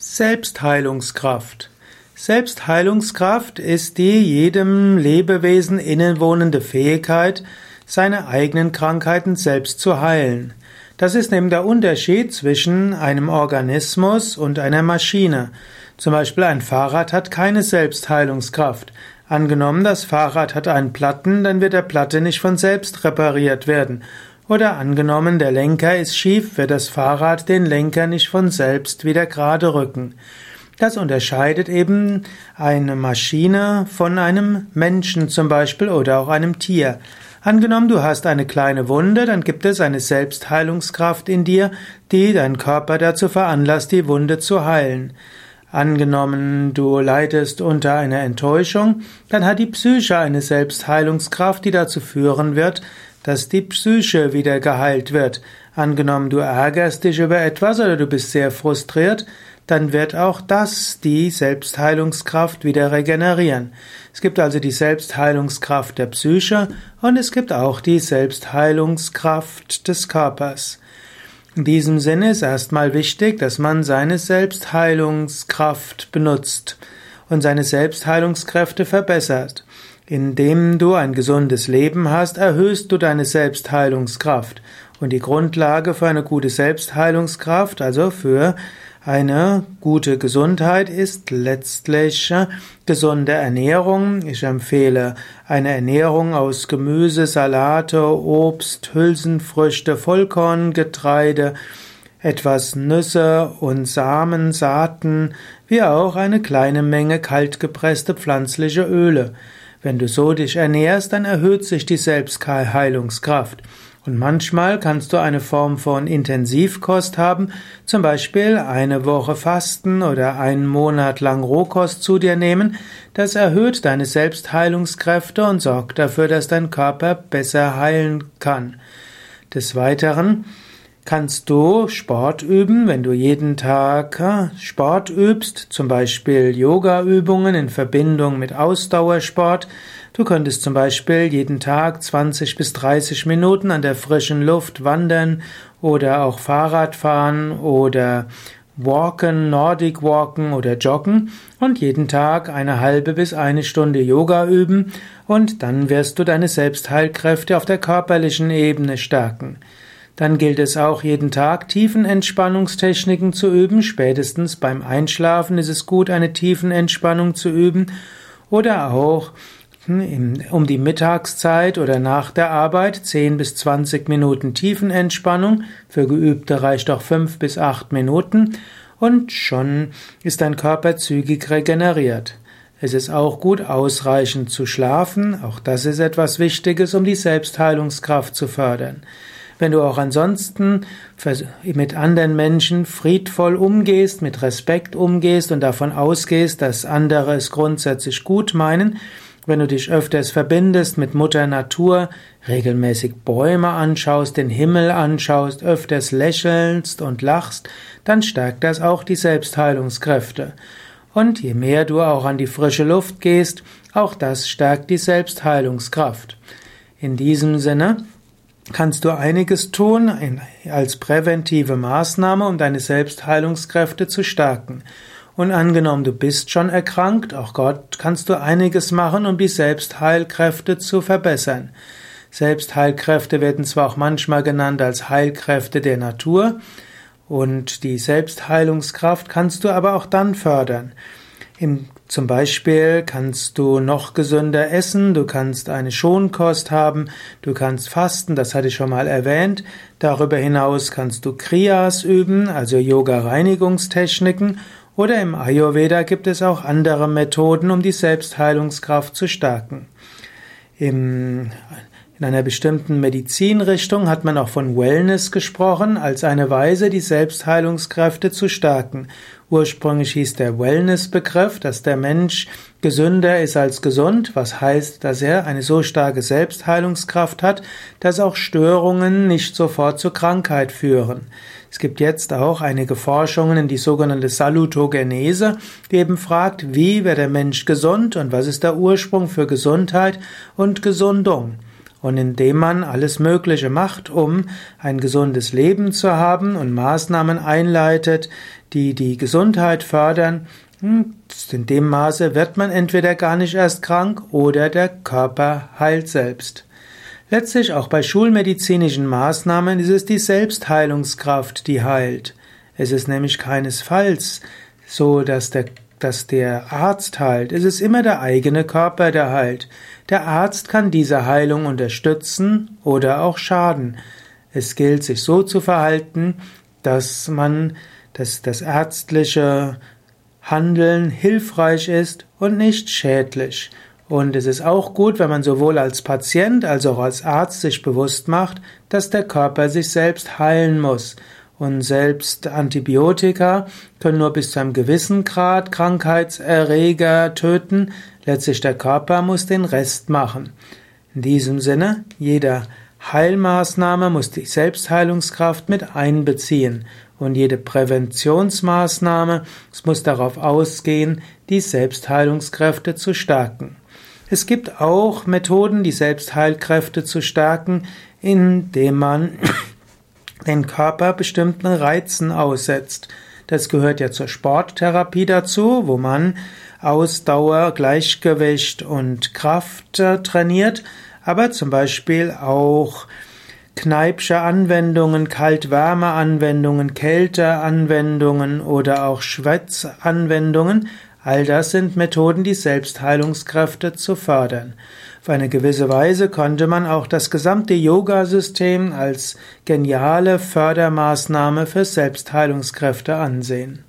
Selbstheilungskraft. Selbstheilungskraft ist die jedem Lebewesen innenwohnende Fähigkeit, seine eigenen Krankheiten selbst zu heilen. Das ist eben der Unterschied zwischen einem Organismus und einer Maschine. Zum Beispiel ein Fahrrad hat keine Selbstheilungskraft. Angenommen, das Fahrrad hat einen Platten, dann wird der Platte nicht von selbst repariert werden. Oder angenommen, der Lenker ist schief, wird das Fahrrad den Lenker nicht von selbst wieder gerade rücken. Das unterscheidet eben eine Maschine von einem Menschen zum Beispiel oder auch einem Tier. Angenommen, du hast eine kleine Wunde, dann gibt es eine Selbstheilungskraft in dir, die deinen Körper dazu veranlasst, die Wunde zu heilen. Angenommen, du leidest unter einer Enttäuschung, dann hat die Psyche eine Selbstheilungskraft, die dazu führen wird, dass die Psyche wieder geheilt wird. Angenommen, du ärgerst dich über etwas oder du bist sehr frustriert, dann wird auch das die Selbstheilungskraft wieder regenerieren. Es gibt also die Selbstheilungskraft der Psyche und es gibt auch die Selbstheilungskraft des Körpers. In diesem Sinne ist erstmal wichtig, dass man seine Selbstheilungskraft benutzt und seine Selbstheilungskräfte verbessert. Indem du ein gesundes Leben hast, erhöhst du deine Selbstheilungskraft. Und die Grundlage für eine gute Selbstheilungskraft, also für eine gute Gesundheit ist letztlich äh, gesunde Ernährung. Ich empfehle eine Ernährung aus Gemüse, Salate, Obst, Hülsenfrüchte, Vollkorngetreide, etwas Nüsse und Samen, Saaten, wie auch eine kleine Menge kaltgepresste pflanzliche Öle. Wenn du so dich ernährst, dann erhöht sich die Selbstheilungskraft. Und manchmal kannst du eine Form von Intensivkost haben, zum Beispiel eine Woche Fasten oder einen Monat lang Rohkost zu dir nehmen. Das erhöht deine Selbstheilungskräfte und sorgt dafür, dass dein Körper besser heilen kann. Des Weiteren kannst du Sport üben, wenn du jeden Tag äh, Sport übst, zum Beispiel Yoga-Übungen in Verbindung mit Ausdauersport, Du könntest zum Beispiel jeden Tag 20 bis 30 Minuten an der frischen Luft wandern oder auch Fahrrad fahren oder walken, Nordic walken oder joggen und jeden Tag eine halbe bis eine Stunde Yoga üben und dann wirst du deine Selbstheilkräfte auf der körperlichen Ebene stärken. Dann gilt es auch jeden Tag Tiefenentspannungstechniken zu üben. Spätestens beim Einschlafen ist es gut, eine Tiefenentspannung zu üben. Oder auch um die Mittagszeit oder nach der Arbeit 10 bis 20 Minuten Tiefenentspannung. Für Geübte reicht auch 5 bis 8 Minuten und schon ist dein Körper zügig regeneriert. Es ist auch gut, ausreichend zu schlafen. Auch das ist etwas Wichtiges, um die Selbstheilungskraft zu fördern. Wenn du auch ansonsten mit anderen Menschen friedvoll umgehst, mit Respekt umgehst und davon ausgehst, dass andere es grundsätzlich gut meinen, wenn du dich öfters verbindest mit Mutter Natur, regelmäßig Bäume anschaust, den Himmel anschaust, öfters lächelst und lachst, dann stärkt das auch die Selbstheilungskräfte. Und je mehr du auch an die frische Luft gehst, auch das stärkt die Selbstheilungskraft. In diesem Sinne kannst du einiges tun als präventive Maßnahme, um deine Selbstheilungskräfte zu stärken. Und angenommen, du bist schon erkrankt, auch Gott kannst du einiges machen, um die Selbstheilkräfte zu verbessern. Selbstheilkräfte werden zwar auch manchmal genannt als Heilkräfte der Natur, und die Selbstheilungskraft kannst du aber auch dann fördern. Im, zum Beispiel kannst du noch gesünder essen, du kannst eine Schonkost haben, du kannst fasten, das hatte ich schon mal erwähnt. Darüber hinaus kannst du Kriyas üben, also Yoga-Reinigungstechniken oder im Ayurveda gibt es auch andere Methoden, um die Selbstheilungskraft zu stärken. Im, in einer bestimmten Medizinrichtung hat man auch von Wellness gesprochen, als eine Weise, die Selbstheilungskräfte zu stärken. Ursprünglich hieß der Wellness-Begriff, dass der Mensch gesünder ist als gesund, was heißt, dass er eine so starke Selbstheilungskraft hat, dass auch Störungen nicht sofort zur Krankheit führen. Es gibt jetzt auch einige Forschungen in die sogenannte Salutogenese, die eben fragt, wie wird der Mensch gesund und was ist der Ursprung für Gesundheit und Gesundung. Und indem man alles Mögliche macht, um ein gesundes Leben zu haben und Maßnahmen einleitet, die die Gesundheit fördern. Hm, in dem Maße wird man entweder gar nicht erst krank oder der Körper heilt selbst. Letztlich auch bei schulmedizinischen Maßnahmen ist es die Selbstheilungskraft, die heilt. Es ist nämlich keinesfalls so, dass der, dass der Arzt heilt. Es ist immer der eigene Körper, der heilt. Der Arzt kann diese Heilung unterstützen oder auch schaden. Es gilt, sich so zu verhalten, dass man, dass das ärztliche Handeln hilfreich ist und nicht schädlich. Und es ist auch gut, wenn man sowohl als Patient als auch als Arzt sich bewusst macht, dass der Körper sich selbst heilen muss. Und selbst Antibiotika können nur bis zu einem gewissen Grad Krankheitserreger töten. Letztlich der Körper muss den Rest machen. In diesem Sinne, jeder Heilmaßnahme muss die Selbstheilungskraft mit einbeziehen. Und jede Präventionsmaßnahme muss darauf ausgehen, die Selbstheilungskräfte zu stärken. Es gibt auch Methoden, die Selbstheilkräfte zu stärken, indem man den Körper bestimmten Reizen aussetzt. Das gehört ja zur Sporttherapie dazu, wo man Ausdauer, Gleichgewicht und Kraft äh, trainiert, aber zum Beispiel auch Kneipsche Anwendungen, Kalt-Wärme-Anwendungen, Kälte-Anwendungen oder auch Schwätz-Anwendungen All das sind Methoden, die Selbstheilungskräfte zu fördern. Auf eine gewisse Weise konnte man auch das gesamte Yoga-System als geniale Fördermaßnahme für Selbstheilungskräfte ansehen.